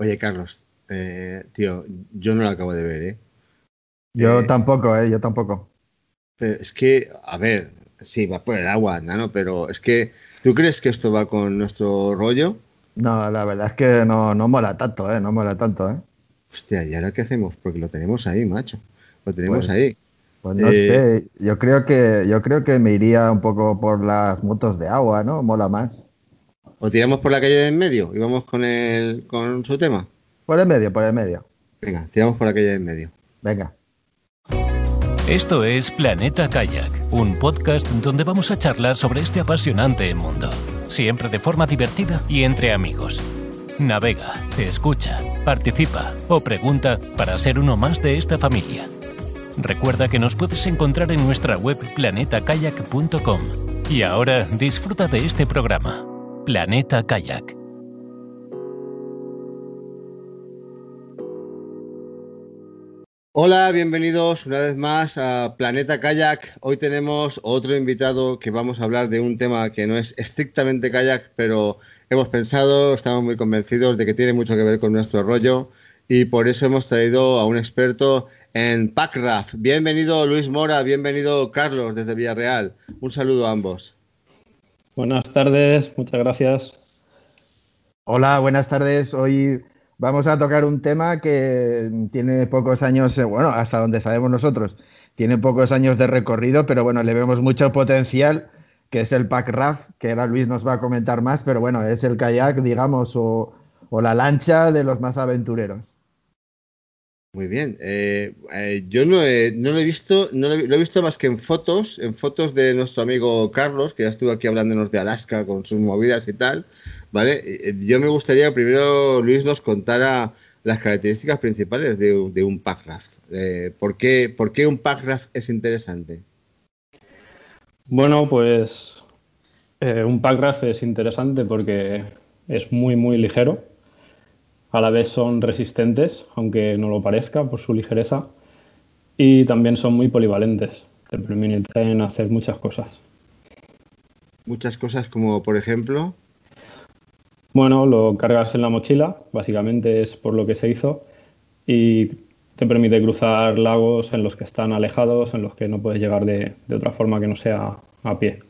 Oye, Carlos, eh, tío, yo no lo acabo de ver, ¿eh? Yo tampoco, ¿eh? Yo tampoco. es que, a ver, sí, va por el agua, ¿no? Pero es que, ¿tú crees que esto va con nuestro rollo? No, la verdad es que no, no mola tanto, ¿eh? No mola tanto, ¿eh? Hostia, ¿y ahora qué hacemos? Porque lo tenemos ahí, macho. Lo tenemos Pues- ahí. Pues no Eh, sé, yo creo que yo creo que me iría un poco por las motos de agua, ¿no? Mola más. ¿O tiramos por la calle de en medio y vamos con, el, con su tema? Por el medio, por el medio. Venga, tiramos por la calle de en medio. Venga. Esto es Planeta Kayak, un podcast donde vamos a charlar sobre este apasionante mundo, siempre de forma divertida y entre amigos. Navega, escucha, participa o pregunta para ser uno más de esta familia. Recuerda que nos puedes encontrar en nuestra web planetakayak.com. Y ahora disfruta de este programa, Planeta Kayak. Hola, bienvenidos una vez más a Planeta Kayak. Hoy tenemos otro invitado que vamos a hablar de un tema que no es estrictamente kayak, pero hemos pensado, estamos muy convencidos de que tiene mucho que ver con nuestro rollo y por eso hemos traído a un experto en packraft. Bienvenido Luis Mora, bienvenido Carlos desde Villarreal. Un saludo a ambos. Buenas tardes, muchas gracias. Hola, buenas tardes. Hoy vamos a tocar un tema que tiene pocos años, eh, bueno, hasta donde sabemos nosotros, tiene pocos años de recorrido, pero bueno, le vemos mucho potencial, que es el pack raft, que ahora Luis nos va a comentar más, pero bueno, es el kayak, digamos, o, o la lancha de los más aventureros. Muy bien. Eh, eh, yo no, he- lo he visto, no lo he, visto más que en fotos, en fotos de nuestro amigo Carlos, que ya estuvo aquí hablándonos de Alaska con sus movidas y tal. ¿Vale? Eh, Yo me gustaría primero Luis nos contara las características principales de, de un packraft. ¿por, qué, ¿Por qué un packraft es interesante? Bueno, pues un packraft es interesante porque es muy, muy ligero. A la vez son resistentes, aunque no lo parezca por su ligereza. Y también son muy polivalentes. Te permiten hacer muchas cosas. Muchas cosas como, por ejemplo, Bueno, lo cargas en la mochila, básicamente es por lo que se hizo. Y te permite cruzar lagos en los que están alejados, en los que no puedes llegar de, de otra forma que no sea a pie.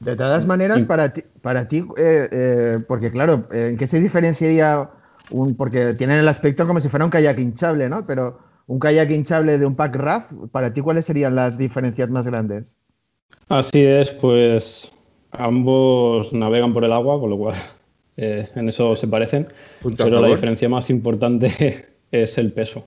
De todas maneras, para ti, para ti eh, eh, porque claro, eh, ¿en qué se diferenciaría un, porque tienen el aspecto como si fuera un kayak hinchable, ¿no? Pero un kayak hinchable de un pack raft, para ti, ¿cuáles serían las diferencias más grandes? Así es, pues ambos navegan por el agua, con lo cual eh, en eso se parecen, Punto pero la diferencia más importante es el peso.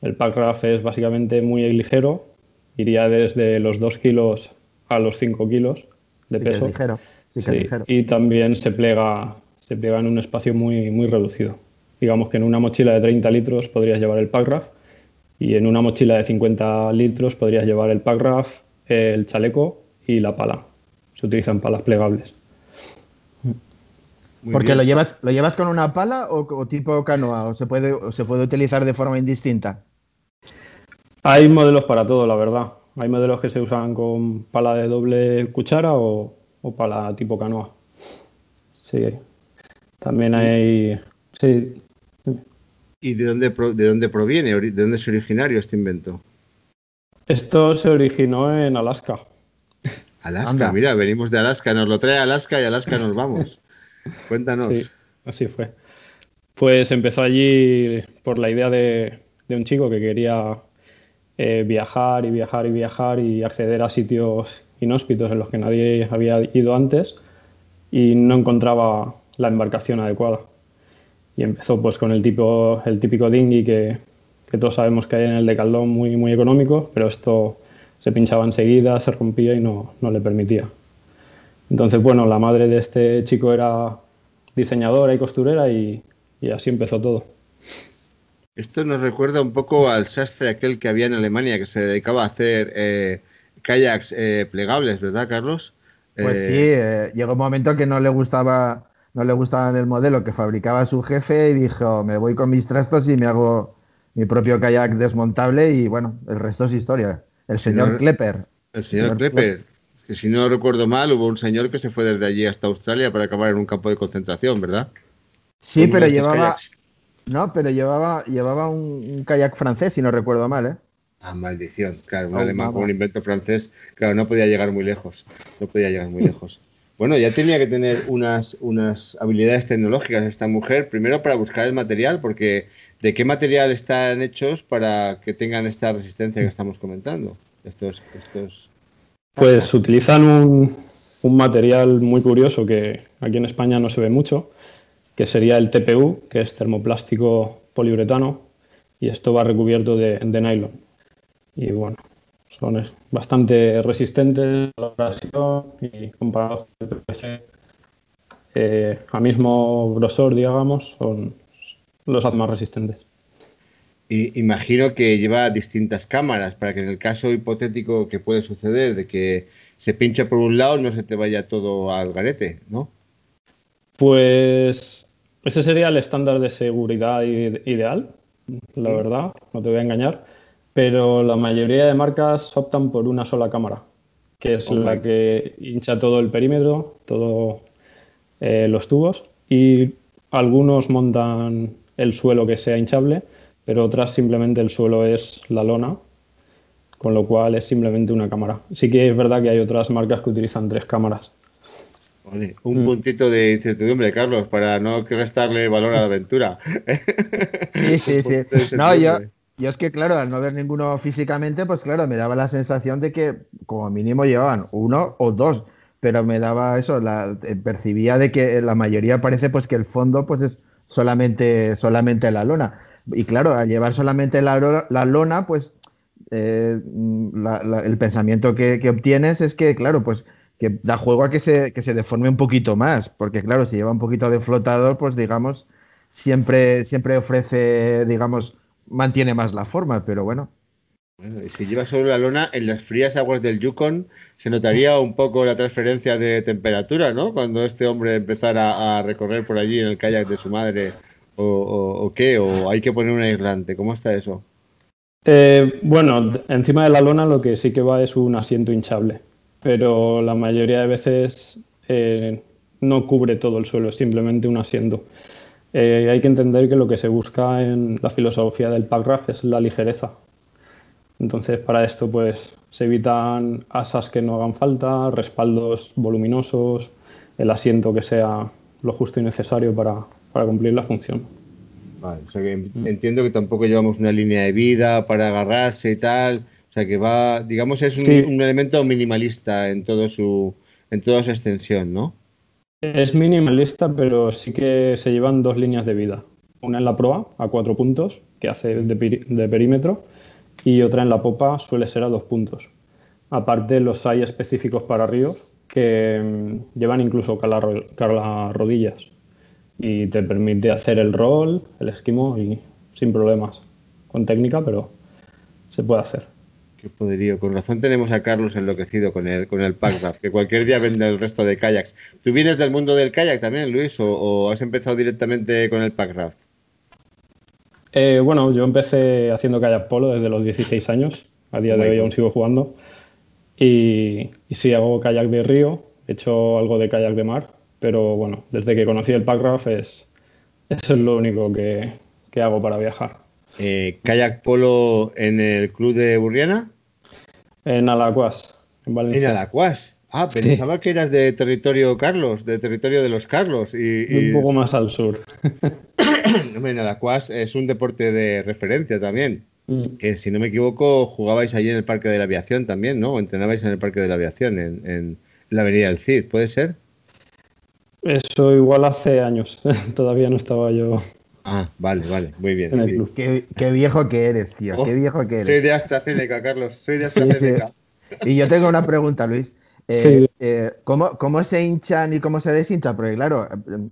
El packraft es básicamente muy ligero, iría desde los 2 kilos a los 5 kilos de Sí que es peso. ligero. Sí que es Sí, ligero. Y también se plega, se plega en un espacio muy, muy reducido. Digamos que en una mochila de 30 litros podrías llevar el packraft y en una mochila de 50 litros podrías llevar el packraft, el chaleco y la pala. Se utilizan palas plegables. muy Porque bien. lo llevas, lo llevas con una pala o, o tipo canoa, o se puede, o se puede utilizar de forma indistinta. Hay modelos para todo, la verdad. Hay modelos que se usan con pala de doble cuchara o, o pala tipo canoa. Sí. También hay... Sí, ¿Y de dónde, de dónde proviene? ¿De dónde es originario este invento? Esto se originó en Alaska. Alaska, Anda. mira, venimos de Alaska, nos lo trae Alaska y Alaska nos vamos. Cuéntanos. Sí, así fue. Pues empezó allí por la idea de, de un chico que quería eh, viajar y viajar y viajar y acceder a sitios inhóspitos en los que nadie había ido antes y no encontraba la embarcación adecuada. Y empezó pues con el, tipo, el típico dinghy que, que todos sabemos que hay en el Decathlon muy, muy económico, pero esto se pinchaba enseguida, se rompía y no, no le permitía. Entonces, bueno, la madre de este chico era diseñadora y costurera y, y así empezó todo. Esto nos recuerda un poco al sastre aquel que había en Alemania que se dedicaba a hacer eh, kayaks eh, plegables, ¿verdad, Carlos? Pues Eh, sí, llegó un momento que no le gustaba, no le gustaba el modelo que fabricaba su jefe y dijo, me voy con mis trastos y me hago mi propio kayak desmontable y bueno, el resto es historia. El señor Señor- Klepper. El señor señor Klepper, que si no recuerdo mal, hubo un señor que se fue desde allí hasta Australia para acabar en un campo de concentración, ¿verdad? Sí, pero llevaba. No, pero llevaba, llevaba un, kayak francés, si no recuerdo mal, ¿eh? Ah, maldición. Claro, un alemán con un invento francés. Claro, no podía llegar muy lejos. No podía llegar muy lejos. Bueno, ya tenía que tener unas, unas habilidades tecnológicas esta mujer, primero para buscar el material, porque ¿de qué material están hechos para que tengan esta resistencia que estamos comentando? Estos, estos... Pues utilizan un, un material muy curioso que aquí en España no se ve mucho, que sería el TPU, que es termoplástico poliuretano, y esto va recubierto de, nylon. Y bueno, son bastante resistentes a la abrasión y comparados con el PVC eh, a mismo grosor, digamos, son los más resistentes. Y imagino que lleva distintas cámaras para que en el caso hipotético que puede suceder de que se pinche por un lado no se te vaya todo al garete, ¿no? Pues ese sería el estándar de seguridad ideal, la verdad, no te voy a engañar pero la mayoría de marcas optan por una sola cámara, que es la que hincha todo el perímetro, todos eh, los tubos, y algunos montan el suelo que sea hinchable, pero otras simplemente el suelo es la lona, con lo cual es simplemente una cámara. Sí que es verdad que hay otras marcas que utilizan tres cámaras. Un mm. puntito de incertidumbre, Carlos, para no restarle valor a la aventura. Sí, sí, sí. No, yo, y es que, claro, al no ver ninguno físicamente, pues claro, me daba la sensación de que como mínimo llevaban uno o dos, pero me daba eso, la, eh, percibía de que la mayoría parece pues que el fondo pues es solamente, solamente la lona. Y claro, al llevar solamente la, la lona, pues eh, el pensamiento que, que, obtienes es que, claro, pues que da juego a que se, que se deforme un poquito más, porque claro, si lleva un poquito de flotador, pues digamos, siempre, siempre ofrece, digamos, mantiene más la forma, pero bueno. Bueno, y si lleva solo la lona, en las frías aguas del Yukon se notaría un poco la transferencia de temperatura, ¿no? Cuando este hombre empezara a recorrer por allí en el kayak de su madre, o, qué, o hay que poner un aislante, ¿cómo está eso? Eh, bueno, encima de la lona lo que sí que va es un asiento hinchable, pero la mayoría de veces eh, no cubre todo el suelo, es simplemente un asiento. Eh, hay que entender que lo que se busca en la filosofía del packraft es la ligereza. Entonces, para esto, pues se evitan asas que no hagan falta, respaldos voluminosos, el asiento que sea lo justo y necesario para, cumplir la función. Entiendo que tampoco llevamos una línea de vida para agarrarse y tal. O sea que va, digamos, es un, un elemento minimalista en todo su, en toda su extensión, ¿no? Es minimalista, pero sí que se llevan dos líneas de vida. Una en la proa, a cuatro puntos, que hace de, perímetro, y otra en la popa suele ser a dos puntos. Aparte, los hay específicos para ríos que mm, llevan incluso rodillas y te permite hacer el roll, el esquimo y sin problemas. Con técnica, pero se puede hacer. Qué poderío. Con razón tenemos a Carlos enloquecido con el, con el packraft, que cualquier día vende el resto de kayaks. ¿Tú vienes del mundo del kayak también, Luis, o, has empezado directamente con el packraft? Eh, bueno, yo empecé haciendo kayak polo desde los 16 años. A día de hoy aún sigo jugando. Y, y, sí, hago kayak de río. He hecho algo de kayak de mar. Pero bueno, desde que conocí el packraft es, es lo único que, que hago para viajar. Eh, ¿Kayak polo en el club de Burriana? En Alacuas, en Valencia. En Alacuas. Ah, pensaba que eras de territorio Carlos, de territorio de los Carlos. Y, Un poco más al sur. en Alacuas es un deporte de referencia también. Mm. Que si no me equivoco, jugabais allí en el Parque de la Aviación también, ¿no? O entrenabais en el Parque de la Aviación, en, la Avenida del Cid, ¿puede ser? Eso igual hace años. Todavía no estaba yo Ah, vale, vale, muy bien. Qué, viejo que eres, tío, qué oh, viejo que eres. Soy de AstraZeneca, Carlos, soy de AstraZeneca. Y yo tengo una pregunta, Luis. Eh, eh, ¿cómo, se hinchan y cómo se deshinchan? Porque claro,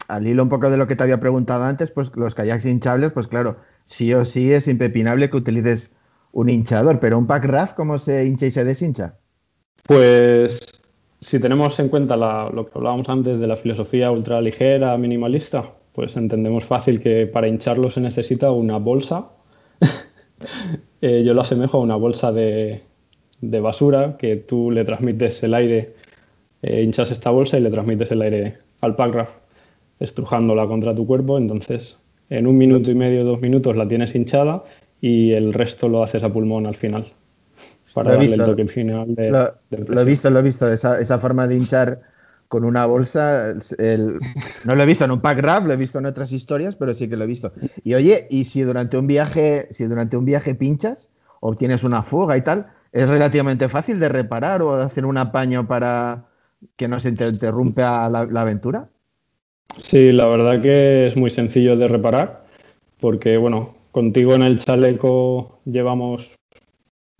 al hilo un poco de lo que te había preguntado antes, pues los kayaks hinchables, pues claro, sí o sí es impepinable que utilices un hinchador, pero un pack raft, ¿cómo se hincha y se deshincha? Pues si tenemos en cuenta lo que hablábamos antes de la filosofía ultra ligera, minimalista, pues entendemos fácil que para hincharlo se necesita una bolsa. Eh, yo lo asemejo a una bolsa de, basura que tú le transmites el aire, eh, hinchas esta bolsa y le transmites el aire al packraft. estrujándola contra tu cuerpo, entonces en un minuto y medio, dos minutos la tienes hinchada y el resto lo haces a pulmón al final. Para darle el toque final de, he visto, lo he visto, esa, esa forma de hinchar con una bolsa. No lo he visto en un pack rap, lo he visto en otras historias, pero sí que lo he visto. Y oye, y si durante un viaje, si durante un viaje pinchas, obtienes una fuga y tal, es relativamente fácil de reparar o de hacer un apaño para que no se interrumpa la, aventura. Sí, la verdad que es muy sencillo de reparar, porque bueno, contigo en el chaleco llevamos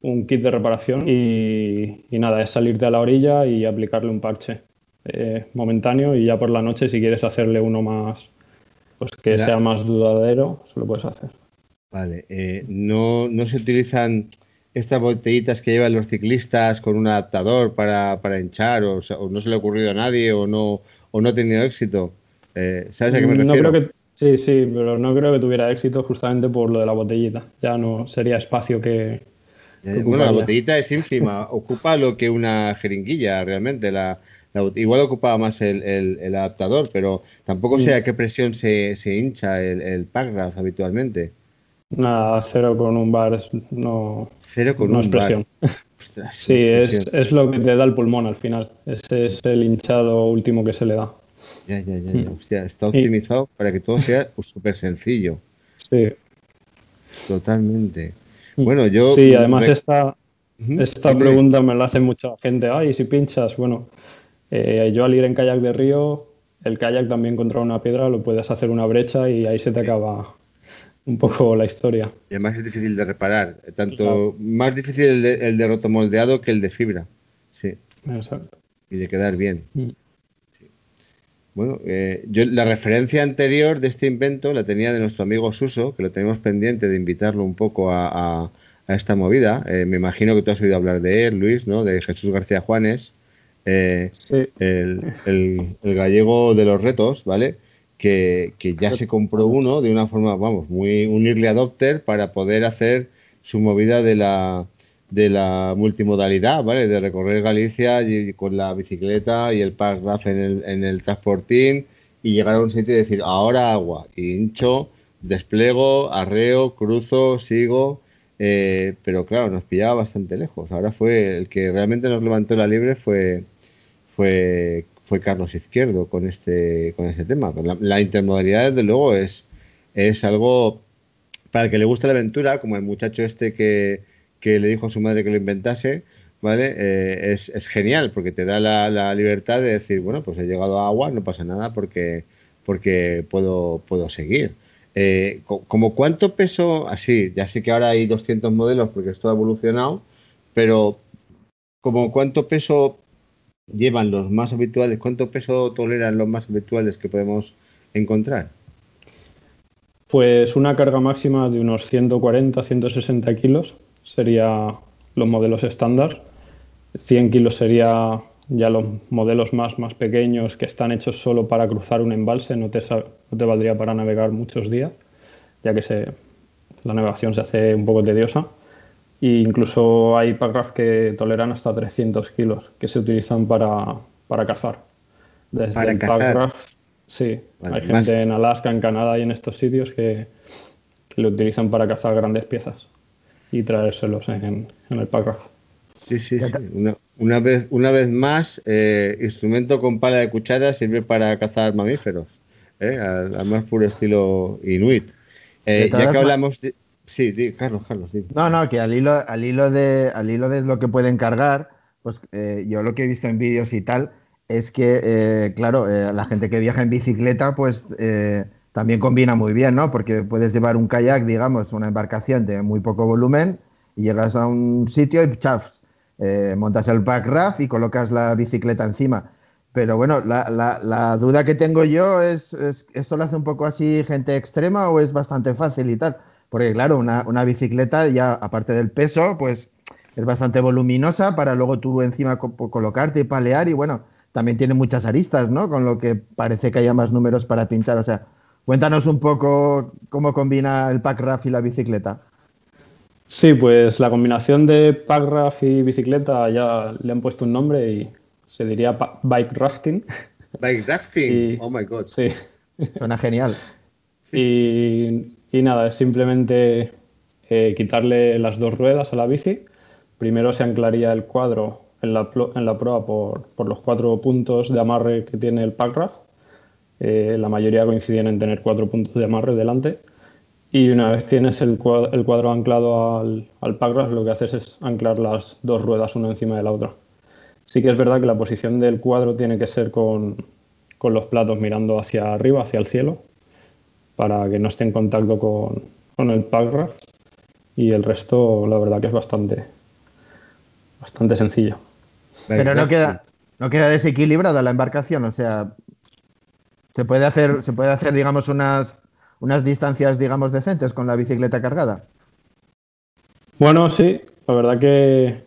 un kit de reparación y, nada, es salirte a la orilla y aplicarle un parche eh, momentáneo y ya por la noche si quieres hacerle uno más, pues que sea más dudadero, se lo puedes hacer. Vale, eh, no, no, se utilizan estas botellitas que llevan los ciclistas con un adaptador para, para hinchar o, o, no se le ha ocurrido a nadie o no, o no ha tenido éxito. Eh, ¿Sabes a qué me refiero? No creo que, sí, sí, pero no creo que tuviera éxito justamente por lo de la botellita. Ya no sería espacio que. que bueno, la botellita es ínfima, ocupa lo que una jeringuilla realmente. La, igual ocupaba más el, el, el, adaptador, pero tampoco sé a qué presión se, se hincha el, el Packraft habitualmente. Nada, cero con un bar no, cero con no un es presión. Bar. Ostras, sí, es, es, lo que te da el pulmón al final. Ese es el hinchado último que se le da. Ya, ya, ya, ya. Hostia, está optimizado y... para que todo sea súper sencillo. Sí. Totalmente. Bueno, yo. Sí, además me... esta, esta pregunta me la hace mucha gente. Ay, si pinchas, bueno, eh, yo al ir en kayak de río, el kayak también contra una piedra lo puedes hacer una brecha y ahí se te acaba un poco la historia. Y además es difícil de reparar. Tanto claro. más difícil el de, el de rotomoldeado que el de fibra. Sí. Exacto. Y de quedar bien. Mm. Bueno, eh, yo la referencia anterior de este invento la tenía de nuestro amigo Suso, que lo tenemos pendiente de invitarlo un poco a, a, a esta movida. Eh, me imagino que tú has oído hablar de él, Luis, ¿no? De Jesús García Juanes, eh, sí. el, el, el, gallego de los retos, ¿vale? Que, que, ya se compró uno de una forma, vamos, muy un early adopter para poder hacer su movida de la, de la multimodalidad, ¿vale? De recorrer Galicia y, con la bicicleta y el paragraph en el, en el transportín y llegar a un sitio y decir, ahora agua, y hincho, desplego, arreo, cruzo, sigo, eh, pero claro, nos pillaba bastante lejos. Ahora fue el que realmente nos levantó la libre fue, fue, fue Carlos Izquierdo con este, con este tema. La, intermodalidad, desde luego, es, es algo para el que le gusta la aventura, como el muchacho este que, que le dijo a su madre que lo inventase, ¿vale? Eh, es, es, genial porque te da la, la, libertad de decir, bueno, pues he llegado a agua, no pasa nada porque, porque puedo, puedo seguir. Eh, ¿Como cuánto peso? Así, ya sé que ahora hay 200 modelos porque esto ha evolucionado, pero ¿como cuánto peso llevan los más habituales? ¿Cuánto peso toleran los más habituales que podemos encontrar? Pues una carga máxima de unos 140, 160 kilos sería los modelos estándar. 100 kilos sería ya los modelos más, más pequeños que están hechos solo para cruzar un embalse, no te, no te valdría para navegar muchos días, ya que la navegación se hace un poco tediosa. E incluso hay packraft que toleran hasta 300 kilos, que se utilizan para, para cazar. Desde para el cazar. sí, vale, hay más... gente en Alaska, en Canadá y en estos sitios que, que lo utilizan para cazar grandes piezas y traérselos en, en el packraft. Sí, sí, sí. Una, una, vez, una vez más, eh, instrumento con pala de cuchara sirve para cazar mamíferos, ¿eh? al, al, más puro estilo inuit. Eh, ya que hablamos de... Sí, Carlos, Carlos. No, no, que al hilo, de, de lo que pueden cargar, pues eh, yo lo que he visto en vídeos y tal, es que, eh, claro, la gente que viaja en bicicleta, pues también combina muy bien, ¿no? Porque puedes llevar un kayak, digamos, una embarcación de muy poco volumen, y llegas a un sitio y chafs, eh, montas el pack raft y colocas la bicicleta encima. Pero bueno, la duda que tengo yo es, es, ¿esto lo hace un poco así gente extrema o es bastante fácil y tal? Porque claro, una, una bicicleta ya, aparte del peso, pues es bastante voluminosa para luego tú encima co colocarte y palear y bueno, también tiene muchas aristas, ¿no? Con lo que parece que haya más números para pinchar. O sea, cuéntanos un poco cómo combina el pack raft y la bicicleta. Sí, pues la combinación de packraft y bicicleta ya le han puesto un nombre y se diría bike rafting. Bike rafting, y, oh my god. Sí, Suena genial. Y, nada, es simplemente eh, quitarle las dos ruedas a la bici. Primero se anclaría el cuadro en la, en prueba por, los cuatro puntos de amarre que tiene el packraft. Eh, la mayoría coinciden en tener cuatro puntos de amarre delante. Y una vez tienes el cuadro, el cuadro anclado al, al packraft, lo que haces es anclar las dos ruedas una encima de la otra. Sí que es verdad que la posición del cuadro tiene que ser con los platos mirando hacia arriba, hacia el cielo, para que no esté en contacto con, con el packraft. Y el resto, la verdad que es bastante, bastante sencillo. Pero no queda, no queda desequilibrada la embarcación, o sea, se puede hacer, se puede hacer, digamos, unas, unas distancias, digamos, decentes con la bicicleta cargada. Bueno, sí, la verdad que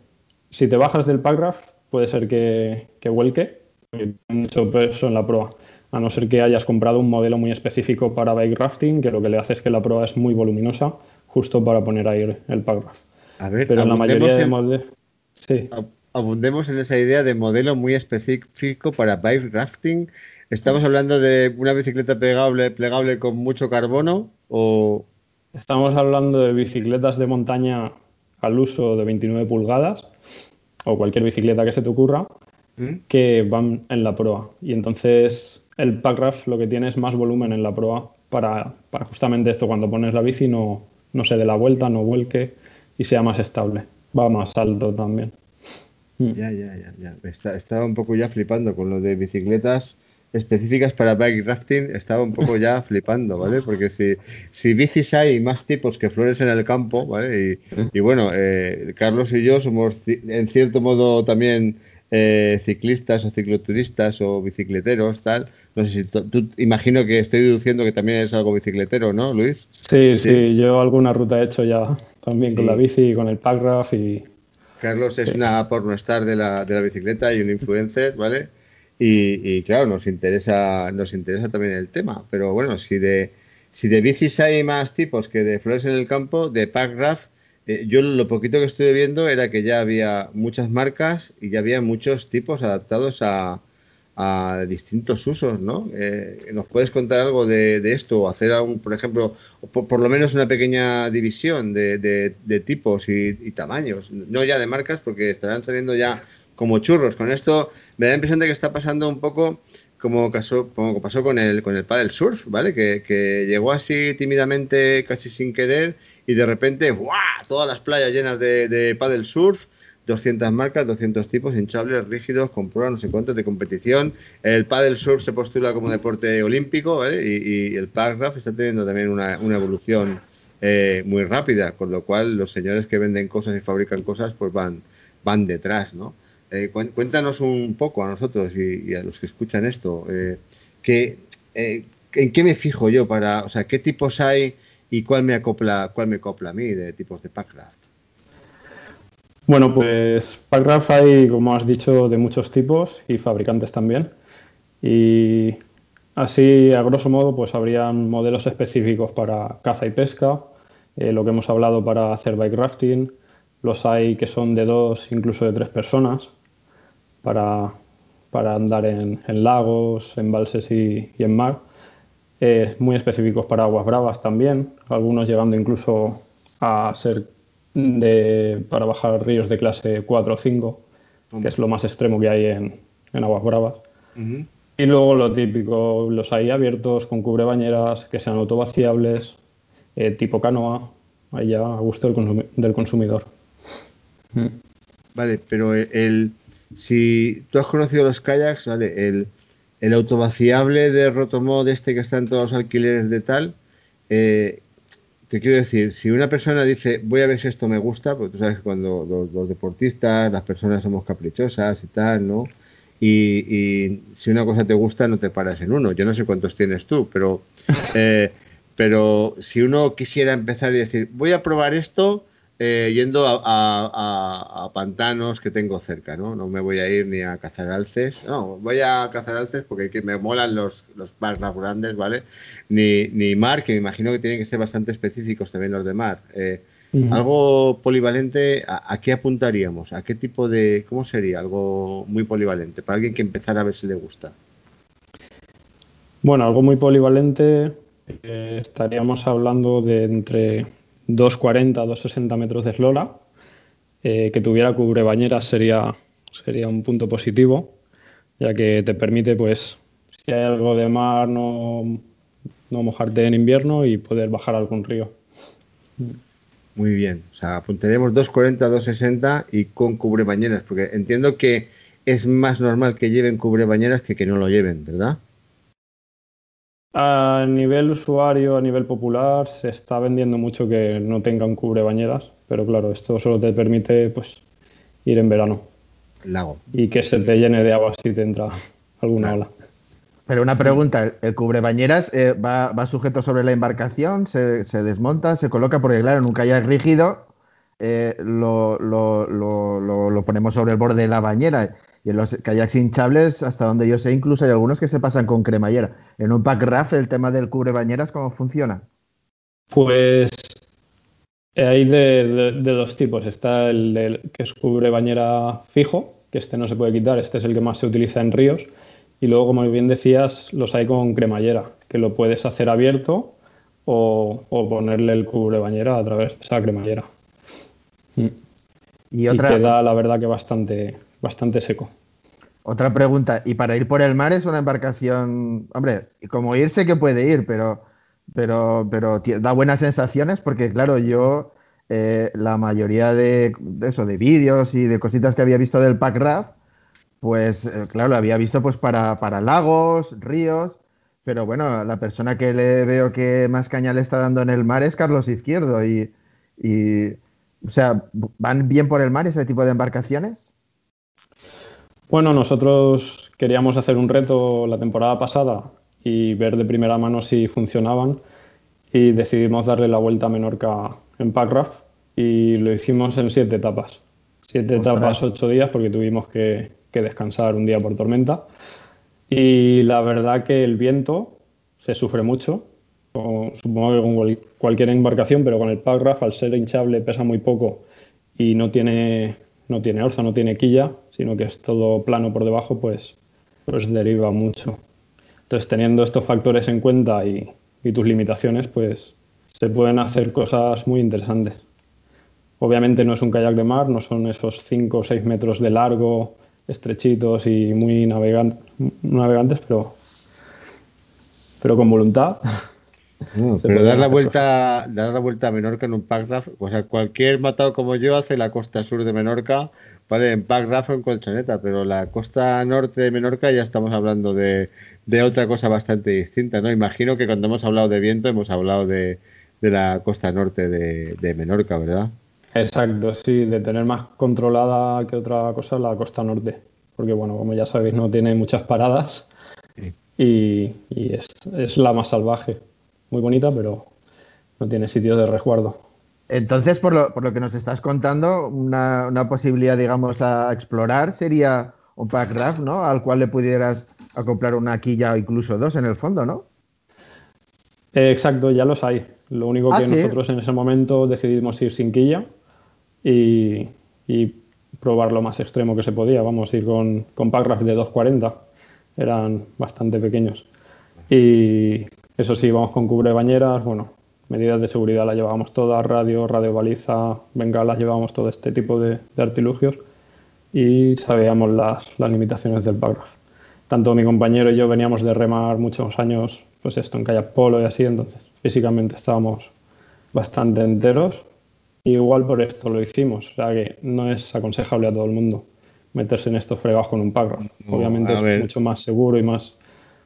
si te bajas del packraft puede ser que, que vuelque, porque tiene mucho peso en la proa. A no ser que hayas comprado un modelo muy específico para bike rafting, que lo que le hace es que la proa es muy voluminosa, justo para poner ahí el packraft. A ver, Pero en la mayoría de en- modelos. Sí. abundemos en esa idea de modelo muy específico para bike rafting. ¿Estamos hablando de una bicicleta plegable, plegable con mucho carbono o Estamos hablando de bicicletas de montaña al uso de 29 pulgadas o cualquier bicicleta que se te ocurra ¿Mm? que van en la proa. Y entonces el packraft lo que tiene es más volumen en la proa para, para justamente esto, cuando pones la bici no, no se dé la vuelta, no vuelque y sea más estable. Va más alto también. Mm. Ya, ya, ya, ya. Está- estaba un poco ya flipando con lo de bicicletas específicas para bike rafting. Estaba un poco ya flipando, ¿vale? Porque si, si bicis hay más tipos que flores en el campo, ¿vale? Y, y bueno, eh, Carlos y yo somos en cierto modo también eh, ciclistas o cicloturistas o bicicleteros, tal. No sé si tú, imagino que estoy deduciendo que también es algo bicicletero, ¿no, Luis? Sí, sí, yo alguna ruta he hecho ya también con Sí. la bici y con el packraft y Carlos es una pornostar de la, de la bicicleta y un influencer, ¿vale? Y, y, claro, nos interesa, nos interesa también el tema. Pero bueno, si de, si de bicis hay más tipos que de flores en el campo, de packraft, eh, yo lo poquito que estuve viendo era que ya había muchas marcas y ya había muchos tipos adaptados a, a distintos usos, ¿no? Eh, ¿Nos puedes contar algo de, esto o hacer, algún, por ejemplo, por, por lo menos una pequeña división de, tipos y, tamaños? No ya de marcas, porque estarán saliendo ya como churros. Con esto me da la impresión de que está pasando un poco como, caso, como pasó con el, con el paddle surf, ¿vale? Que llegó así tímidamente, casi sin querer, y de repente, ¡guau! Todas las playas llenas de, de paddle surf. 200 marcas, 200 tipos, hinchables, rígidos, con pruebas, no sé cuántos, de competición. El paddle surf se postula como deporte olímpico, ¿vale? Y, y el packraft está teniendo también una, una evolución eh, muy rápida, con lo cual los señores que venden cosas y fabrican cosas, pues van, van detrás, ¿no? Eh, cuéntanos un poco a nosotros y, a los que escuchan esto, eh, que, ¿en qué me fijo yo para, o sea, qué tipos hay y cuál me acopla, cuál me acopla a mí de tipos de packraft? Bueno, pues Packraft hay, como has dicho, de muchos tipos y fabricantes también. Y así, a grosso modo, pues habrían modelos específicos para caza y pesca, eh, lo que hemos hablado para hacer bike rafting. Los hay que son de dos, incluso de tres personas, para, para andar en, lagos, embalses y en mar. Eh, muy específicos para aguas bravas también, algunos llegando incluso a ser de, para bajar ríos de clase 4 o 5, que es lo más extremo que hay en, en aguas bravas. Y luego lo típico, los hay abiertos con cubrebañeras, que sean autovaciables, eh, tipo canoa, ahí ya a gusto del, consumi- del consumidor. Mm. Vale, pero el, si tú has conocido los kayaks, vale, el, el autovaciable de Rotomod este que está en todos los alquileres de tal, eh, te quiero decir, si una persona dice voy a ver si esto me gusta, porque tú sabes que cuando los, deportistas, las personas somos caprichosas y tal, ¿no? Y, y si una cosa te gusta no te paras en uno. Yo no sé cuántos tienes tú, pero, eh, pero si uno quisiera empezar y decir voy a probar esto, eh, yendo a, a- a- a pantanos que tengo cerca, ¿no? No me voy a ir ni a cazar alces, no, voy a cazar alces porque que me molan los, los packraft grandes, ¿vale? Ni, ni mar, que me imagino que tienen que ser bastante específicos también los de mar. Eh. Algo polivalente, ¿a, a qué apuntaríamos? ¿A qué tipo de, cómo sería algo muy polivalente? Para alguien que empezara a ver si le gusta. Bueno, algo muy polivalente, eh, estaríamos hablando de entre 2,40 a 2,60 metros de eslora, eh, que tuviera cubre bañeras sería, sería un punto positivo, ya que te permite, pues, si hay algo de mar, no, no mojarte en invierno y poder bajar algún río. Muy bien, o sea, apuntaremos 2,40 a 2,60 y con cubre bañeras, porque entiendo que es más normal que lleven cubre bañeras que que no lo lleven, ¿verdad? A nivel usuario, a nivel popular, se está vendiendo mucho que no tengan cubre bañeras, pero claro, esto solo te permite pues ir en verano. Lago. Y que se te llene de agua si te entra alguna ola. Pero una pregunta, ¿el cubre bañeras eh, va, sujeto sobre la embarcación? Se, desmonta? ¿Se coloca? Porque claro, en un kayak rígido eh, lo, lo, ponemos sobre el borde de la bañera y en los kayaks hinchables, hasta donde yo sé, incluso hay algunos que se pasan con cremallera. En un pack RAF, el tema del cubre bañeras, ¿cómo funciona? Pues hay de, dos tipos. Está el que es cubre bañera fijo, que este no se puede quitar, este es el que más se utiliza en ríos. Y luego, como bien decías, los hay con cremallera, que lo puedes hacer abierto o, ponerle el cubre bañera a través de esa cremallera. Y, otra... y queda, la verdad, que bastante, bastante seco. Otra pregunta, ¿y para ir por el mar es una embarcación, hombre, como irse que puede ir, pero, pero, pero da buenas sensaciones? Porque claro, yo eh, la mayoría de, eso, de vídeos y de cositas que había visto del pack RAF, pues eh, claro, lo había visto pues para, para lagos, ríos, pero bueno, la persona que le veo que más caña le está dando en el mar es Carlos Izquierdo y, y o sea, ¿van bien por el mar ese tipo de embarcaciones? Bueno, nosotros queríamos hacer un reto la temporada pasada y ver de primera mano si funcionaban y decidimos darle la vuelta a Menorca en Packraft y lo hicimos en siete etapas. Siete etapas, ocho días porque tuvimos que, descansar un día por tormenta. Y la verdad que el viento se sufre mucho, supongo que con cualquier embarcación, pero con el Packraft al ser hinchable pesa muy poco y no tiene no tiene orza, no tiene quilla, sino que es todo plano por debajo, pues, pues deriva mucho. Entonces, teniendo estos factores en cuenta y, tus limitaciones, pues se pueden hacer cosas muy interesantes. Obviamente no es un kayak de mar, no son esos 5 o 6 metros de largo, estrechitos y muy navegantes, pero, pero con voluntad pero dar la vuelta, dar la vuelta a Menorca en un packraft, o sea, cualquier matado como yo hace la costa sur de Menorca, vale, en packraft o en colchoneta, pero la costa norte de Menorca ya estamos hablando de, otra cosa bastante distinta, ¿no? Imagino que cuando hemos hablado de viento hemos hablado de, la costa norte de, Menorca, ¿verdad? Exacto, sí, de tener más controlada que otra cosa la costa norte, porque bueno, como ya sabéis, no tiene muchas paradas y, es la más salvaje muy bonita, pero no tiene sitio de resguardo. Entonces, por lo, por lo que nos estás contando, una, posibilidad, digamos, a explorar sería un pack raft, ¿no? Al cual le pudieras acoplar una quilla o incluso dos en el fondo, ¿no? Eh, exacto, ya los hay. Lo único ah, que nosotros en ese momento decidimos ir sin quilla y, probar lo más extremo que se podía. Vamos a ir con, con raft de 240. Eran bastante pequeños. Y eso sí, vamos con cubre bañeras, bueno, medidas de seguridad las llevábamos todas, radio, radio baliza, bengalas, llevábamos todo este tipo de, artilugios y sabíamos las, limitaciones del paragraph. Tanto mi compañero y yo veníamos de remar muchos años, pues esto en kayak polo y así, entonces físicamente estábamos bastante enteros. igual por esto lo hicimos, o sea que no es aconsejable a todo el mundo meterse en estos fregados con un paragraph. Obviamente es mucho más seguro y más,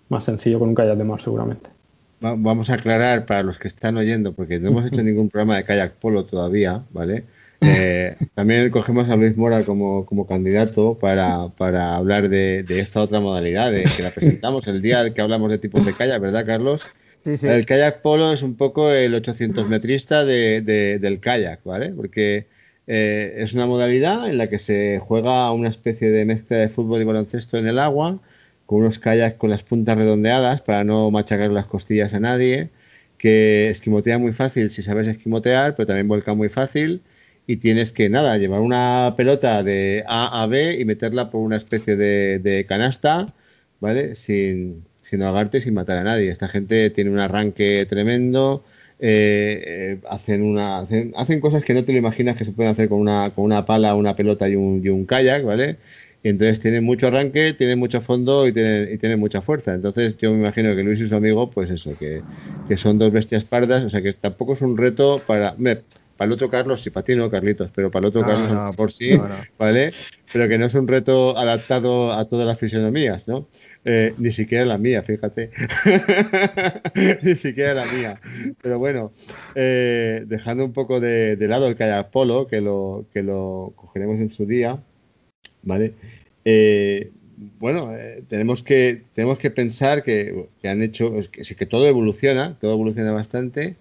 más sencillo con un kayak de mar seguramente vamos a aclarar para los que están oyendo, porque no hemos hecho ningún programa de kayak polo todavía, ¿vale? Eh, también cogemos a Luis Mora como, candidato para, hablar de, esta otra modalidad, de, que la presentamos el día que hablamos de tipos de kayak, ¿verdad, Carlos? Sí, sí. El kayak polo es un poco el 800 metrista del kayak, ¿vale? Porque eh, es una modalidad en la que se juega una especie de mezcla de fútbol y baloncesto en el agua con unos kayaks con las puntas redondeadas para no machacar las costillas a nadie, que esquimotea muy fácil si sabes esquimotear, pero también vuelca muy fácil y tienes que, nada, llevar una pelota de A a B y meterla por una especie de, canasta, ¿vale? Sin, sino ahogarte sin matar a nadie. Esta gente tiene un arranque tremendo, eh, eh, hacen, una, hacen, cosas que no te lo imaginas que se pueden hacer con una, con una pala, una pelota y un, y un kayak, ¿vale? Y entonces tienen mucho arranque, tienen mucho fondo y tienen, y tienen mucha fuerza. Entonces yo me imagino que Luis y su amigo, pues eso, que, que son dos bestias pardas, o sea que tampoco es un reto para... para el otro Carlos, sí, para ti no, Carlitos, pero para el otro Carlos por sí, ¿vale? Pero que no es un reto adaptado a todas las fisionomías, ¿no? Eh, ni siquiera la mía, fíjate. ni siquiera la mía. Pero bueno, eh, dejando un poco de, lado el kayak polo, que lo, que lo cogeremos en su día, ¿vale? Eh, bueno, tenemos, que, tenemos que pensar que, han hecho, que, todo evoluciona, todo evoluciona bastante.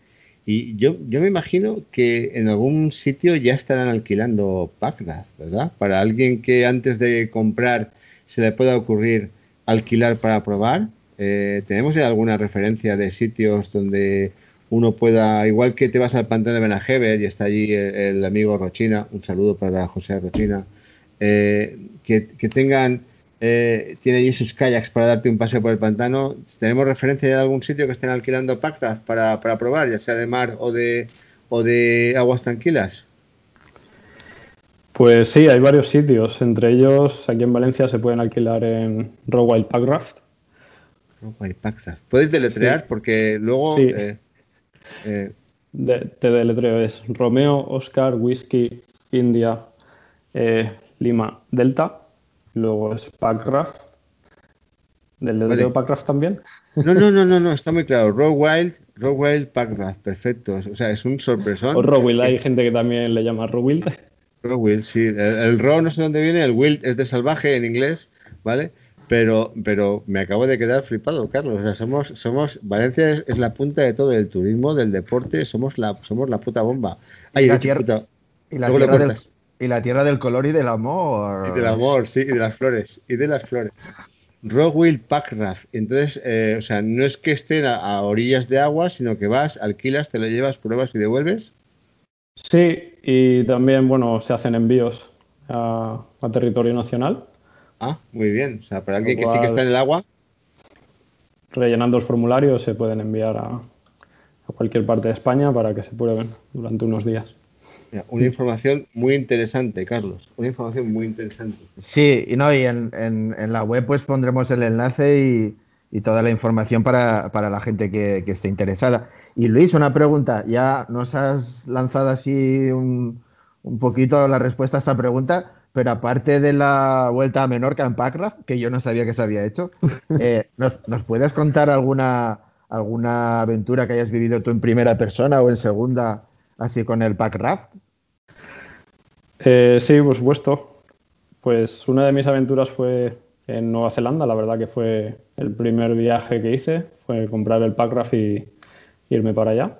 Y yo, yo me imagino que en algún sitio ya estarán alquilando Packraft, ¿verdad? Para alguien que antes de comprar se le pueda ocurrir alquilar para probar. Eh, ¿Tenemos ya alguna referencia de sitios donde uno pueda, igual que te vas al pantano de Benajever y está allí el, amigo Rochina, un saludo para José Rochina, eh, que, tengan, eh, tiene allí sus kayaks para darte un paseo por el pantano. ¿Tenemos referencia de algún sitio que estén alquilando Packraft para, para probar, ya sea de mar o de, o de aguas tranquilas? Pues sí, hay varios sitios. Entre ellos, aquí en Valencia se pueden alquilar en Rowwild Packraft. Packraft. ¿Puedes deletrear? Porque luego. Sí. Eh, eh, te deletreo. Es Romeo, Oscar, Whisky, India, eh, Lima, Delta. Luego es Packraft. ¿Del deletreo Packraft también? No, no, no, no, no, está muy claro. Rowwild, Rowwild Packraft, perfecto. O sea, es un sorpresón. O Rowwild, hay gente que también le llama Rowwild. Will, sí. El, Raw no sé dónde viene, el Will es de salvaje en inglés, ¿vale? Pero, pero me acabo de quedar flipado, Carlos. O sea, somos, somos, Valencia es, la punta de todo, el turismo, del deporte, somos la, somos la puta bomba. y, la tierra, y, la tierra del, y la tierra del color y del amor. Y del amor, sí, y de las flores, y de las flores. Rockwell Packraft. Entonces, eh, o sea, no es que estén a, orillas de agua, sino que vas, alquilas, te lo llevas, pruebas y devuelves. Sí, y también, bueno, se hacen envíos a, territorio nacional. Ah, muy bien. O sea, para alguien que sí que está en el agua. Rellenando el formulario se pueden enviar a, cualquier parte de España para que se prueben durante unos días. Una información muy interesante, Carlos. Una información muy interesante. Sí, y no, y en, en, la web pues pondremos el enlace y, y toda la información para, la gente que, que, esté interesada. Y Luis, una pregunta. Ya nos has lanzado así un, un, poquito la respuesta a esta pregunta, pero aparte de la vuelta a Menorca en Pacra, que yo no sabía que se había hecho, eh, ¿nos, ¿nos, puedes contar alguna, alguna aventura que hayas vivido tú en primera persona o en segunda, así con el Packraft? Eh, sí, por supuesto. Pues una de mis aventuras fue en Nueva Zelanda. La verdad que fue el primer viaje que hice, fue comprar el Packraft y irme para allá.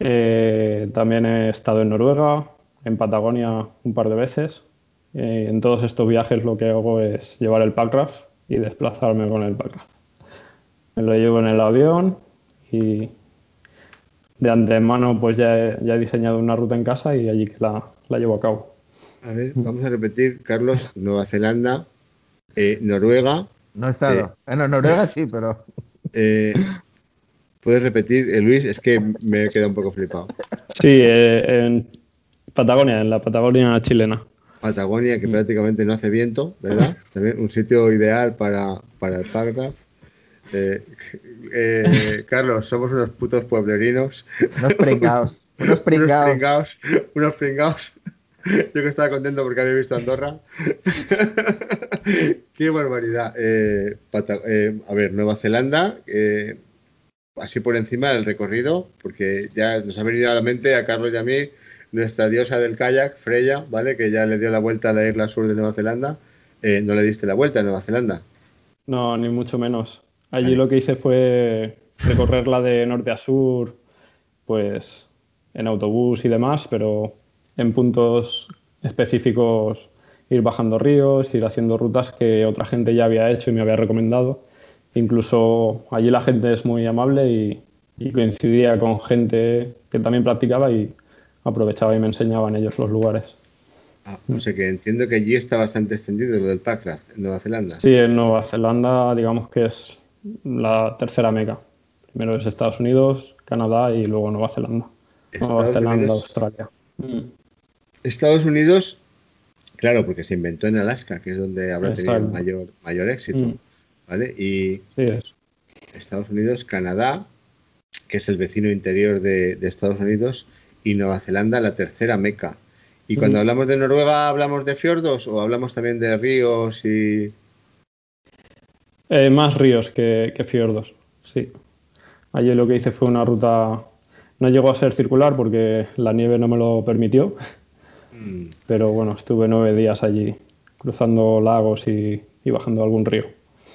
Eh, también he estado en Noruega, en Patagonia un par de veces. Eh, en todos estos viajes lo que hago es llevar el Packraft y desplazarme con el Packraft. Me lo llevo en el avión y de antemano pues ya he, ya he diseñado una ruta en casa y allí que la, la llevo a cabo. A ver, vamos a repetir, Carlos, Nueva Zelanda, eh, Noruega. No he estado. Eh, bueno, Noruega sí, pero. Eh, ¿Puedes repetir, Luis? Es que me he quedado un poco flipado. Sí, en Patagonia, en la Patagonia chilena. Patagonia, que prácticamente no hace viento, ¿verdad? También un sitio ideal para, para el paragraph. Carlos, somos unos putos pueblerinos. Unos pringados. Unos pringados. unos pringados. Unos pringados. Yo que estaba contento porque había visto Andorra. Qué barbaridad. Eh, eh, a ver, Nueva Zelanda, eh, así por encima del recorrido, porque ya nos ha venido a la mente a Carlos y a mí nuestra diosa del kayak, Freya, ¿vale? Que ya le dio la vuelta a la isla sur de Nueva Zelanda. ¿No le diste la vuelta a Nueva Zelanda? No, ni mucho menos. Allí lo que hice fue recorrerla de norte a sur, pues en autobús y demás, pero en puntos específicos ir bajando ríos, ir haciendo rutas que otra gente ya había hecho y me había recomendado. Incluso allí la gente es muy amable y, coincidía con gente que también practicaba y aprovechaba y me enseñaban ellos los lugares. Ah, o sea que entiendo que allí está bastante extendido lo del Packraft en Nueva Zelanda. Sí, en Nueva Zelanda digamos que es la tercera meca. Primero es Estados Unidos, Canadá y luego Nueva Zelanda. Nueva Zelanda, Australia. Mm. Estados Unidos, claro, porque se inventó en Alaska, que es donde habrá tenido mayor, mayor éxito. Mm. ¿Vale? Y Estados Unidos, Canadá, que es el vecino interior de, Estados Unidos, y Nueva Zelanda, la tercera meca. Y cuando hablamos de Noruega, ¿hablamos de fiordos o hablamos también de ríos y...? Eh, más ríos que, fiordos, sí. Allí lo que hice fue una ruta... No llegó a ser circular porque la nieve no me lo permitió, mm. pero bueno, estuve nueve días allí cruzando lagos y, bajando algún río.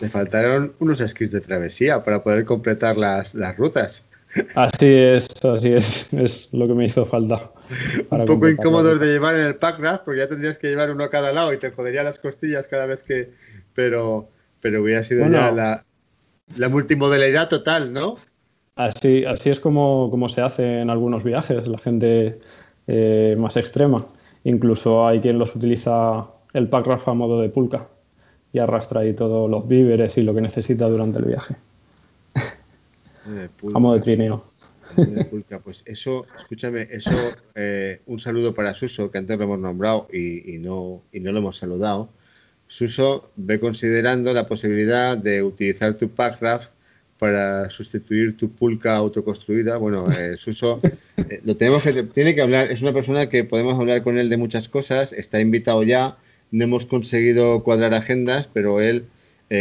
Le faltaron unos esquís de travesía para poder completar las, las rutas. Así es, así es, es lo que me hizo falta. Un poco incómodos de llevar en el packraft porque ya tendrías que llevar uno a cada lado y te jodería las costillas cada vez que. Pero, pero hubiera sido ya la, la, multimodalidad total, ¿no? Así, así es como, como se hace en algunos viajes, la gente eh, más extrema. Incluso hay quien los utiliza el packraft a modo de pulca y arrastra ahí todos los víveres y lo que necesita durante el viaje. a modo de trineo. Pues eso, escúchame, eso, eh, un saludo para Suso, que antes lo hemos nombrado y, no, y no lo hemos saludado. Suso ve considerando la posibilidad de utilizar tu packraft para sustituir tu pulca autoconstruida. Bueno, eh, Suso, eh, lo tenemos que, tiene que hablar, es una persona que podemos hablar con él de muchas cosas, está invitado ya, no hemos conseguido cuadrar agendas, pero él,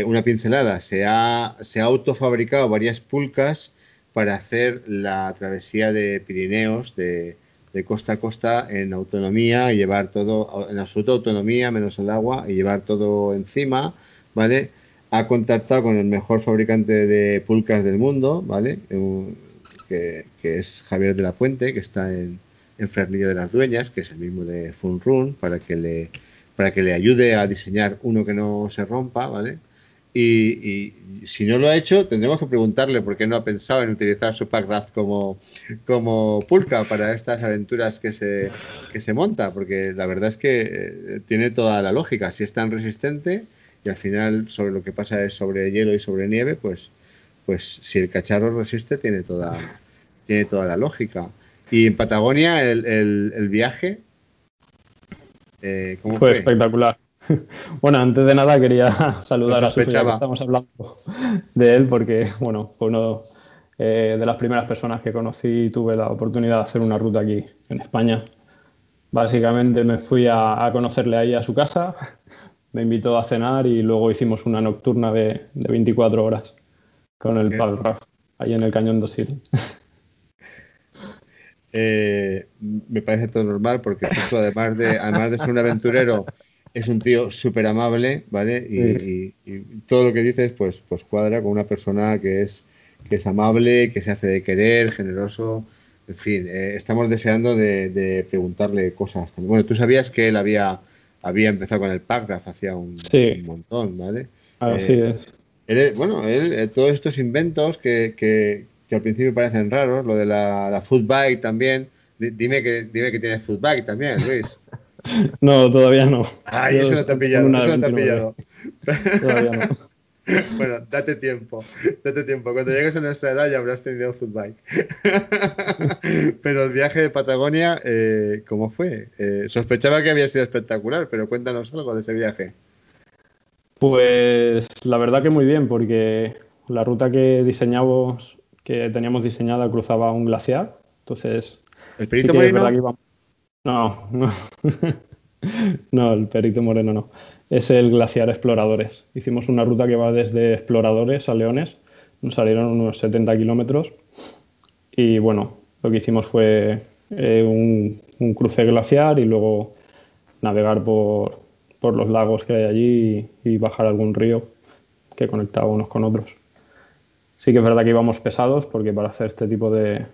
una pincelada, se ha, se ha autofabricado varias pulcas para hacer la travesía de Pirineos de, costa a costa en autonomía y llevar todo, en absoluta autonomía, menos el agua, y llevar todo encima, ¿vale? Ha contactado con el mejor fabricante de pulcas del mundo, ¿vale? Que, es Javier de la Puente, que está en, en Fernillo de las Dueñas, que es el mismo de Fun Run, para que le para que le ayude a diseñar uno que no se rompa, ¿vale? Y, si no lo ha hecho, tendremos que preguntarle por qué no ha pensado en utilizar su packraft como, como pulca para estas aventuras que se, que se monta, porque la verdad es que eh, tiene toda la lógica. Si es tan resistente y al final sobre lo que pasa es sobre hielo y sobre nieve, pues, pues si el cacharro resiste, tiene toda, tiene toda la lógica. Y en Patagonia, el, el, viaje. Eh, ¿cómo fue espectacular. Bueno, antes de nada quería saludar a Sofía, que estamos hablando de él, porque bueno, fue uno eh, de las primeras personas que conocí y tuve la oportunidad de hacer una ruta aquí en España. Básicamente me fui a, conocerle ahí a su casa, me invitó a cenar y luego hicimos una nocturna de, 24 horas con el Raf, ahí en el Cañón Dosil. Eh, me parece todo normal porque además de, además de ser un aventurero es un tío súper amable, ¿vale? Y, todo lo que dices, pues, pues cuadra con una persona que es, que es amable, que se hace de querer, generoso. En fin, eh, estamos deseando de, preguntarle cosas. Bueno, tú sabías que él había, había empezado con el Packraft hacía un, montón, ¿vale? Así eh, es. bueno, él, eh, todos estos inventos que, que, al principio parecen raros, lo de la, la food bike también. Dime que, dime que tienes food bike también, Luis. No, todavía no. Ay, eso no te ha pillado, eso no te ha pillado. Todavía no. Bueno, date tiempo, date tiempo. Cuando llegues a nuestra edad ya habrás tenido footbike. pero el viaje de Patagonia, eh, ¿cómo fue? Eh, sospechaba que había sido espectacular, pero cuéntanos algo de ese viaje. Pues la verdad que muy bien, porque la ruta que diseñamos, que teníamos diseñada, cruzaba un glaciar. Entonces, ¿El Perito Moreno? No, no. no, el Perito Moreno no. Es el Glaciar Exploradores. Hicimos una ruta que va desde Exploradores a Leones. Nos salieron unos 70 kilómetros. Y bueno, lo que hicimos fue eh, un, cruce glaciar y luego navegar por, los lagos que hay allí y, bajar algún río que conectaba unos con otros. Sí que es verdad que íbamos pesados porque para hacer este tipo de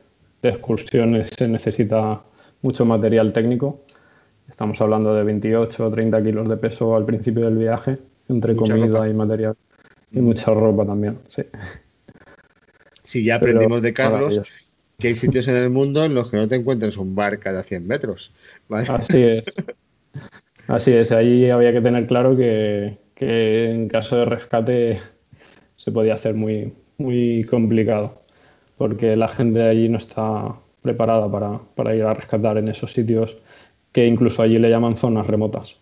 excursiones se necesita mucho material técnico. Estamos hablando de 28 o 30 kilos de peso al principio del viaje, entre comida y material. Y mm. mucha ropa también, sí. Sí, ya aprendimos de Carlos que hay sitios en el mundo en los que no te encuentras un bar cada 100 metros. Así es. Así es, ahí había que tener claro que, que, en caso de rescate se podía hacer muy, muy complicado, porque la gente de allí no está preparada para, para ir a rescatar en esos sitios que incluso allí le llaman zonas remotas.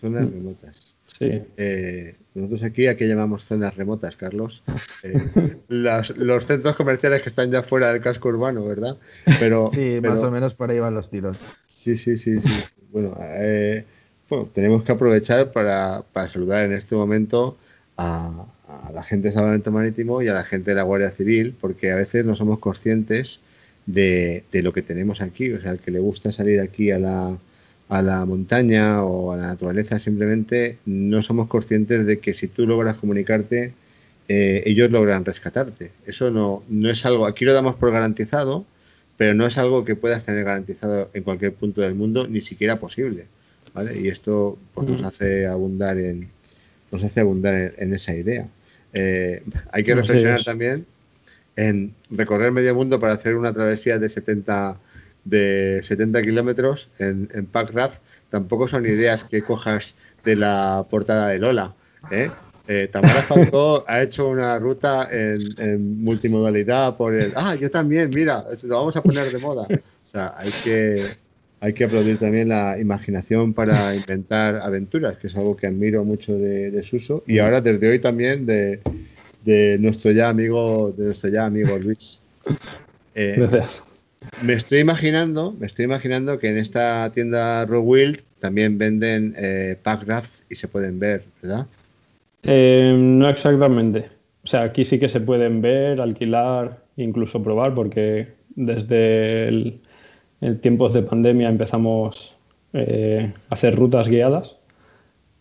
Zonas remotas. Sí. Eh, nosotros aquí, ¿a qué llamamos zonas remotas, Carlos? Eh, las- los centros comerciales que están ya fuera del casco urbano, ¿verdad? Pero, Sí, pero- más o menos por ahí van los tiros. Sí, sí, sí, sí. sí. Bueno, eh, bueno, tenemos que aprovechar para, para saludar en este momento a, a la gente de Salvamento Marítimo y a la gente de la Guardia Civil, porque a veces no somos conscientes de, de lo que tenemos aquí. O sea, el que le gusta salir aquí a la, a la montaña o a la naturaleza, simplemente no somos conscientes de que si tú logras comunicarte, eh, ellos logran rescatarte. Eso no, no es algo, aquí lo damos por garantizado, pero no es algo que puedas tener garantizado en cualquier punto del mundo, ni siquiera posible. ¿vale? Y esto pues, nos Mm. hace abundar en, nos hace abundar en, en esa idea. Eh, hay que reflexionar también en recorrer medio mundo para hacer una travesía de 70 de 70 kilómetros en, en Packraft tampoco son ideas que cojas de la portada de Lola. ¿eh? Eh, Tamara Falcó ha hecho una ruta en, multimodalidad por el. Ah, yo también, mira, lo vamos a poner de moda. O sea, hay que, hay que aplaudir también la imaginación para inventar aventuras, que es algo que admiro mucho de, de Suso. Y ahora, desde hoy también, de, de nuestro ya amigo, de nuestro ya amigo Luis. Eh, Gracias. me estoy imaginando, me estoy imaginando que en esta tienda Raw Wild también venden eh, packraft y se pueden ver, ¿verdad? Eh, no exactamente. O sea, aquí sí que se pueden ver, alquilar, incluso probar, porque desde el, el tiempos de pandemia empezamos eh, a hacer rutas guiadas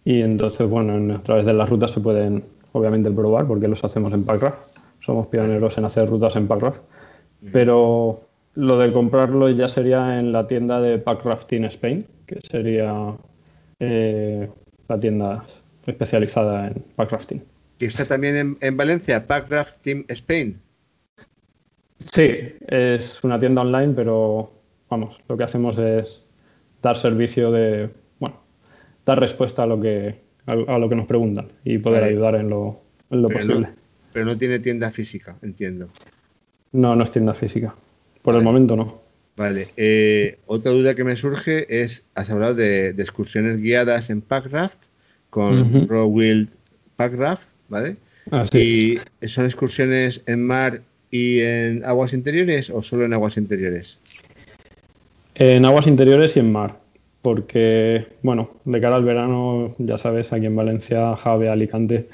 y entonces, bueno, en- a través de las rutas se pueden obviamente probar porque los hacemos en Packraft. Somos pioneros en hacer rutas en Packraft. Pero lo de comprarlo ya sería en la tienda de Packrafting Spain, que sería eh, la tienda especializada en packrafting. Y está también en, en Valencia, Packraft Team Spain. Sí, es una tienda online, pero vamos, lo que hacemos es dar servicio de, bueno, dar respuesta a lo que, a, a lo que nos preguntan y poder Vale. ayudar en lo, en lo Pero posible. no, pero no tiene tienda física, entiendo. No, no es tienda física. Por el momento no. Vale, eh, otra duda que me surge es, has hablado de, de excursiones guiadas en Packraft con Ujú. Raw Wild Packraft, ¿vale? Así. ¿Y son excursiones en mar y en aguas interiores o solo en aguas interiores? En aguas interiores y en mar. Porque, bueno, de cara al verano, ya sabes, aquí en Valencia, Jave, Alicante,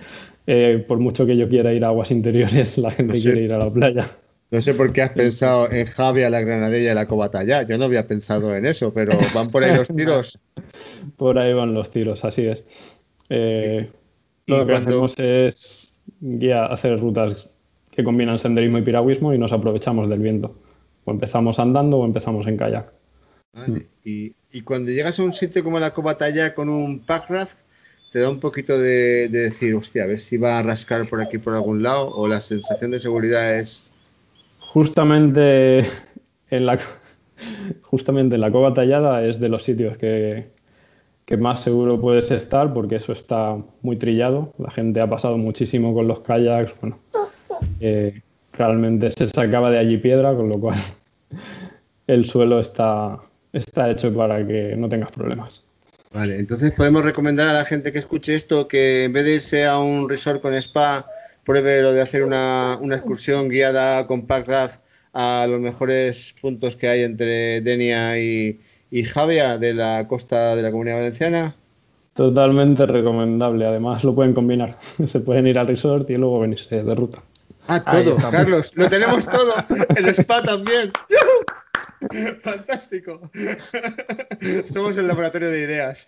eh, por mucho que yo quiera ir a aguas interiores, la gente No sé. quiere ir a la playa. No sé por qué has pensado en Javia, la Granadella y la Cobatalla. Yo no había pensado en eso, pero van por ahí los tiros. Por ahí van los tiros, así es. Eh, lo que cuando- hacemos es guía, hacer rutas que combinan senderismo y piragüismo y nos aprovechamos del viento. O empezamos andando o empezamos en kayak. Vale. Y, y cuando llegas a un sitio como la Cobatalla con un packraft, te da un poquito de, de decir, hostia, a ver si va a rascar por aquí por algún lado, o la sensación de seguridad es. Justamente en la, justamente en la cova tallada es de los sitios que, que más seguro puedes estar porque eso está muy trillado. La gente ha pasado muchísimo con los kayaks. Bueno, eh, realmente se sacaba de allí piedra, con lo cual el suelo está, está hecho para que no tengas problemas. Vale, entonces podemos recomendar a la gente que escuche esto que en vez de irse a un resort con spa, pruebe lo de hacer una, una excursión guiada con packraft a los mejores puntos que hay entre Denia y, y Javia de la costa de la Comunidad Valenciana. Totalmente recomendable. Además, lo pueden combinar. Se pueden ir al resort y luego venirse de ruta. Ah, todo. Carlos, lo tenemos todo. El spa también. Fantástico. Somos el laboratorio de ideas.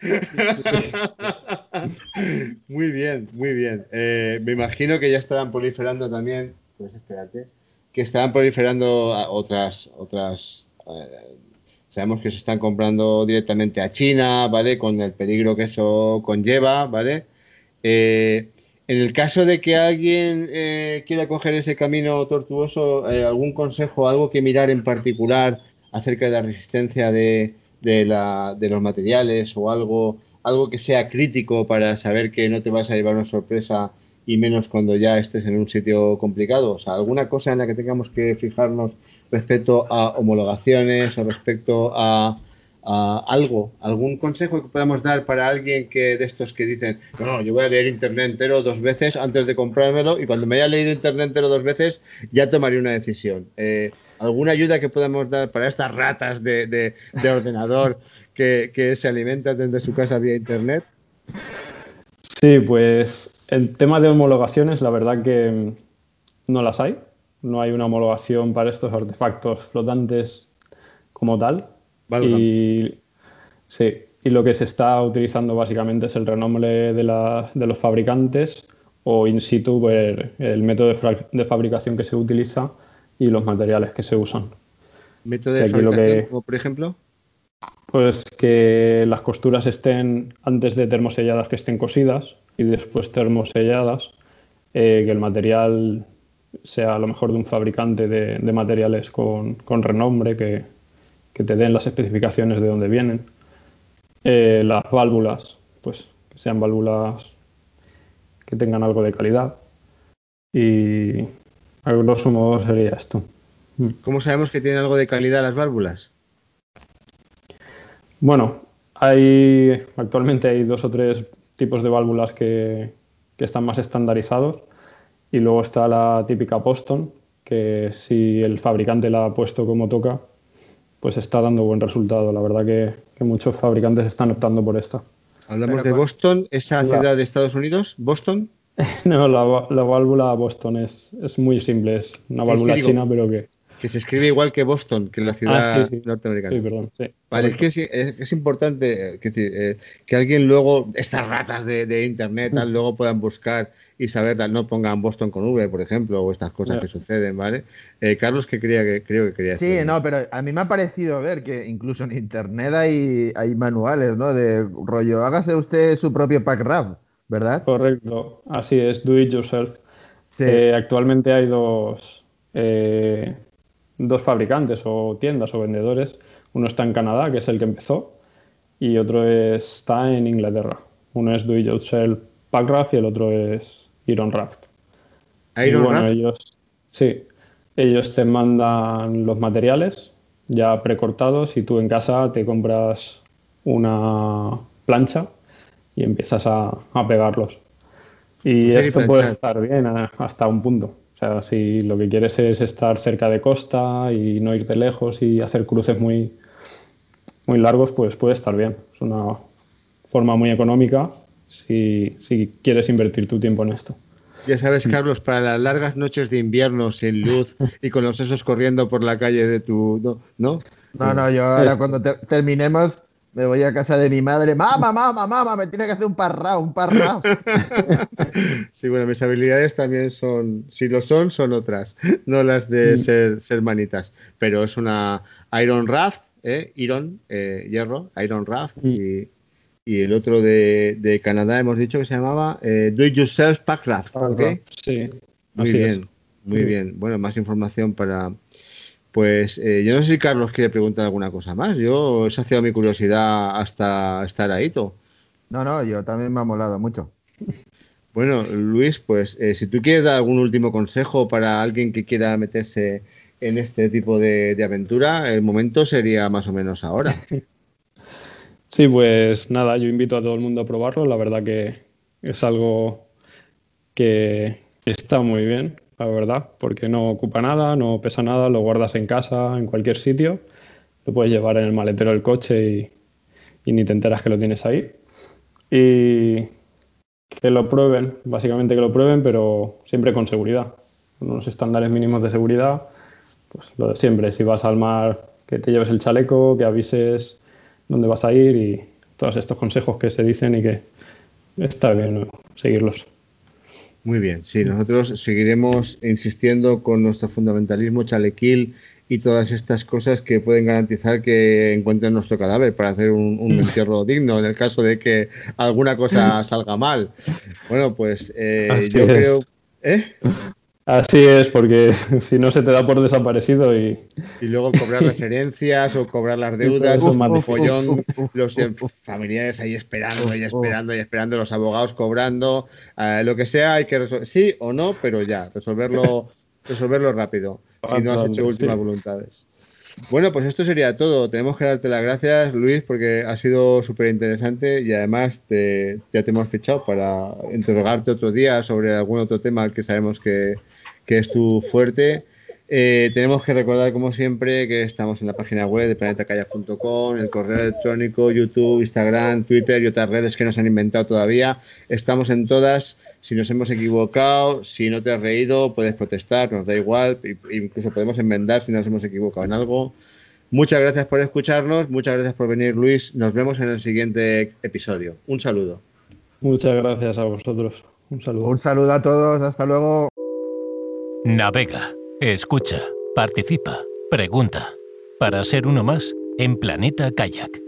Muy bien, muy bien. Eh, me imagino que ya estarán proliferando también. Pues espérate. Que estarán proliferando otras, otras. eh, sabemos que se están comprando directamente a China, ¿vale? Con el peligro que eso conlleva, ¿vale? Eh, en el caso de que alguien eh, quiera coger ese camino tortuoso, eh, ¿algún consejo, algo que mirar en particular acerca de la resistencia de, de los materiales o algo, algo que sea crítico para saber que no te vas a llevar una sorpresa y menos cuando ya estés en un sitio complicado. O sea, alguna cosa en la que tengamos que fijarnos respecto a homologaciones o respecto a algo, algún consejo que podamos dar para alguien que de estos que dicen, no, yo voy a leer Internet entero dos veces antes de comprármelo y cuando me haya leído Internet entero dos veces ya tomaré una decisión. Eh, ¿Alguna ayuda que podamos dar para estas ratas de, ordenador que, que, se alimentan desde su casa vía Internet? Sí, pues el tema de homologaciones, la verdad que no las hay. No hay una homologación para estos artefactos flotantes como tal. Y, sí, y lo que se está utilizando básicamente es el renombre de, los fabricantes o in situ ver el método de, fabricación que se utiliza y los materiales que se usan. ¿Método de fabricación, como por ejemplo? Pues que las costuras estén antes de termoselladas que estén cosidas y después termoselladas, eh, que el material sea a lo mejor de un fabricante de, materiales con, con renombre, que, que te den las especificaciones de dónde vienen. Eh, las válvulas, pues que sean válvulas que tengan algo de calidad. Y a grosso modo sería esto. Mm. ¿Cómo sabemos que tienen algo de calidad las válvulas? Bueno, hay actualmente hay dos o tres tipos de válvulas que, que están más estandarizados y luego está la típica Boston, que si el fabricante la ha puesto como toca, pues está dando buen resultado. La verdad que, muchos fabricantes están optando por esta. Hablamos de Boston, esa ciudad de Estados Unidos, Boston. no, la, válvula Boston es, es, muy simple, es una válvula china, pero que que se escribe igual que Boston, que la ciudad ah, norteamericana. Sí, perdón, vale, es que es, importante eh, que, eh, que, alguien luego, estas ratas de, internet, mm. luego puedan buscar y saber, no pongan Boston con V, por ejemplo, o estas cosas que suceden, ¿vale? Eh, Carlos, que quería que creo que quería Sí, no, pero a mí me ha parecido ver que incluso en internet hay, hay manuales, ¿no? De rollo, hágase usted su propio pack wrap, ¿verdad? Correcto, así es, do it yourself. actualmente hay dos dos fabricantes o tiendas o vendedores. Uno está en Canadá, que es el que empezó, y otro está en Inglaterra. Uno es Do It Yourself Packraft y el otro es Iron Raft. Iron bueno, ellos sí, ellos te mandan los materiales ya precortados y tú en casa te compras una plancha y empiezas a, pegarlos. Y pues esto puede estar bien hasta un punto. O sea, si lo que quieres es estar cerca de costa y no irte lejos y hacer cruces muy, muy largos, pues puede estar bien. Es una forma muy económica si, quieres invertir tu tiempo en esto. Ya sabes, Carlos, para las largas noches de invierno sin luz y con los sesos corriendo por la calle de tu... ¿No? No, no, no yo ahora cuando terminemos me voy a casa de mi madre, mamá, mamá, mamá, me tiene que hacer un parrao, un parrao. sí, bueno, mis habilidades también son, si lo son, son otras, no las de mm. ser, ser, manitas, pero es una Iron Raft, ¿eh? Iron, eh, hierro, Iron Raft, mm. y, y, el otro de, de, Canadá hemos dicho que se llamaba eh, Do It Yourself Pack Raft, ¿ok? Sí, muy bien, muy bien. Bueno, más información para pues eh, yo no sé si Carlos quiere preguntar alguna cosa más. Yo he saciado mi curiosidad hasta estar ahí. Todo. No, no, yo también me ha molado mucho. Bueno, Luis, pues eh, si tú quieres dar algún último consejo para alguien que quiera meterse en este tipo de, aventura, el momento sería más o menos ahora. Sí, pues nada, yo invito a todo el mundo a probarlo. La verdad que es algo que está muy bien la verdad, porque no ocupa nada, no pesa nada, lo guardas en casa, en cualquier sitio, lo puedes llevar en el maletero del coche y, ni te enteras que lo tienes ahí. Y que lo prueben, básicamente que lo prueben, pero siempre con seguridad, con unos estándares mínimos de seguridad, pues lo de siempre, si vas al mar, que te lleves el chaleco, que avises dónde vas a ir y todos estos consejos que se dicen y que está bien seguirlos. Muy bien, sí, nosotros seguiremos insistiendo con nuestro fundamentalismo chalequil y todas estas cosas que pueden garantizar que encuentren nuestro cadáver para hacer un, entierro digno en el caso de que alguna cosa salga mal. Bueno, pues eh, yo creo... ¿Eh? Así es, porque si no se te da por desaparecido y... Y luego cobrar las herencias o cobrar las deudas, uf, más follón, los familiares ahí esperando, ahí esperando, ahí esperando, los abogados cobrando, eh, lo que sea, hay que resolver, sí o no, pero ya, resolverlo, resolverlo rápido, si no has hecho últimas voluntades. Bueno, pues esto sería todo. Tenemos que darte las gracias, Luis, porque ha sido súper interesante y además te, ya te hemos fichado para interrogarte otro día sobre algún otro tema que sabemos que, que es tu fuerte. Eh, tenemos que recordar, como siempre, que estamos en la página web de planetacalla.com, el correo electrónico, YouTube, Instagram, Twitter y otras redes que nos han inventado todavía. Estamos en todas. Si nos hemos equivocado, si no te has reído, puedes protestar, nos da igual. Incluso podemos enmendar si nos hemos equivocado en algo. Muchas gracias por escucharnos, muchas gracias por venir, Luis. Nos vemos en el siguiente episodio. Un saludo. Muchas gracias a vosotros. Un saludo. Un saludo a todos. Hasta luego. Navega, escucha, participa, pregunta. Para ser uno más en Planeta Kayak.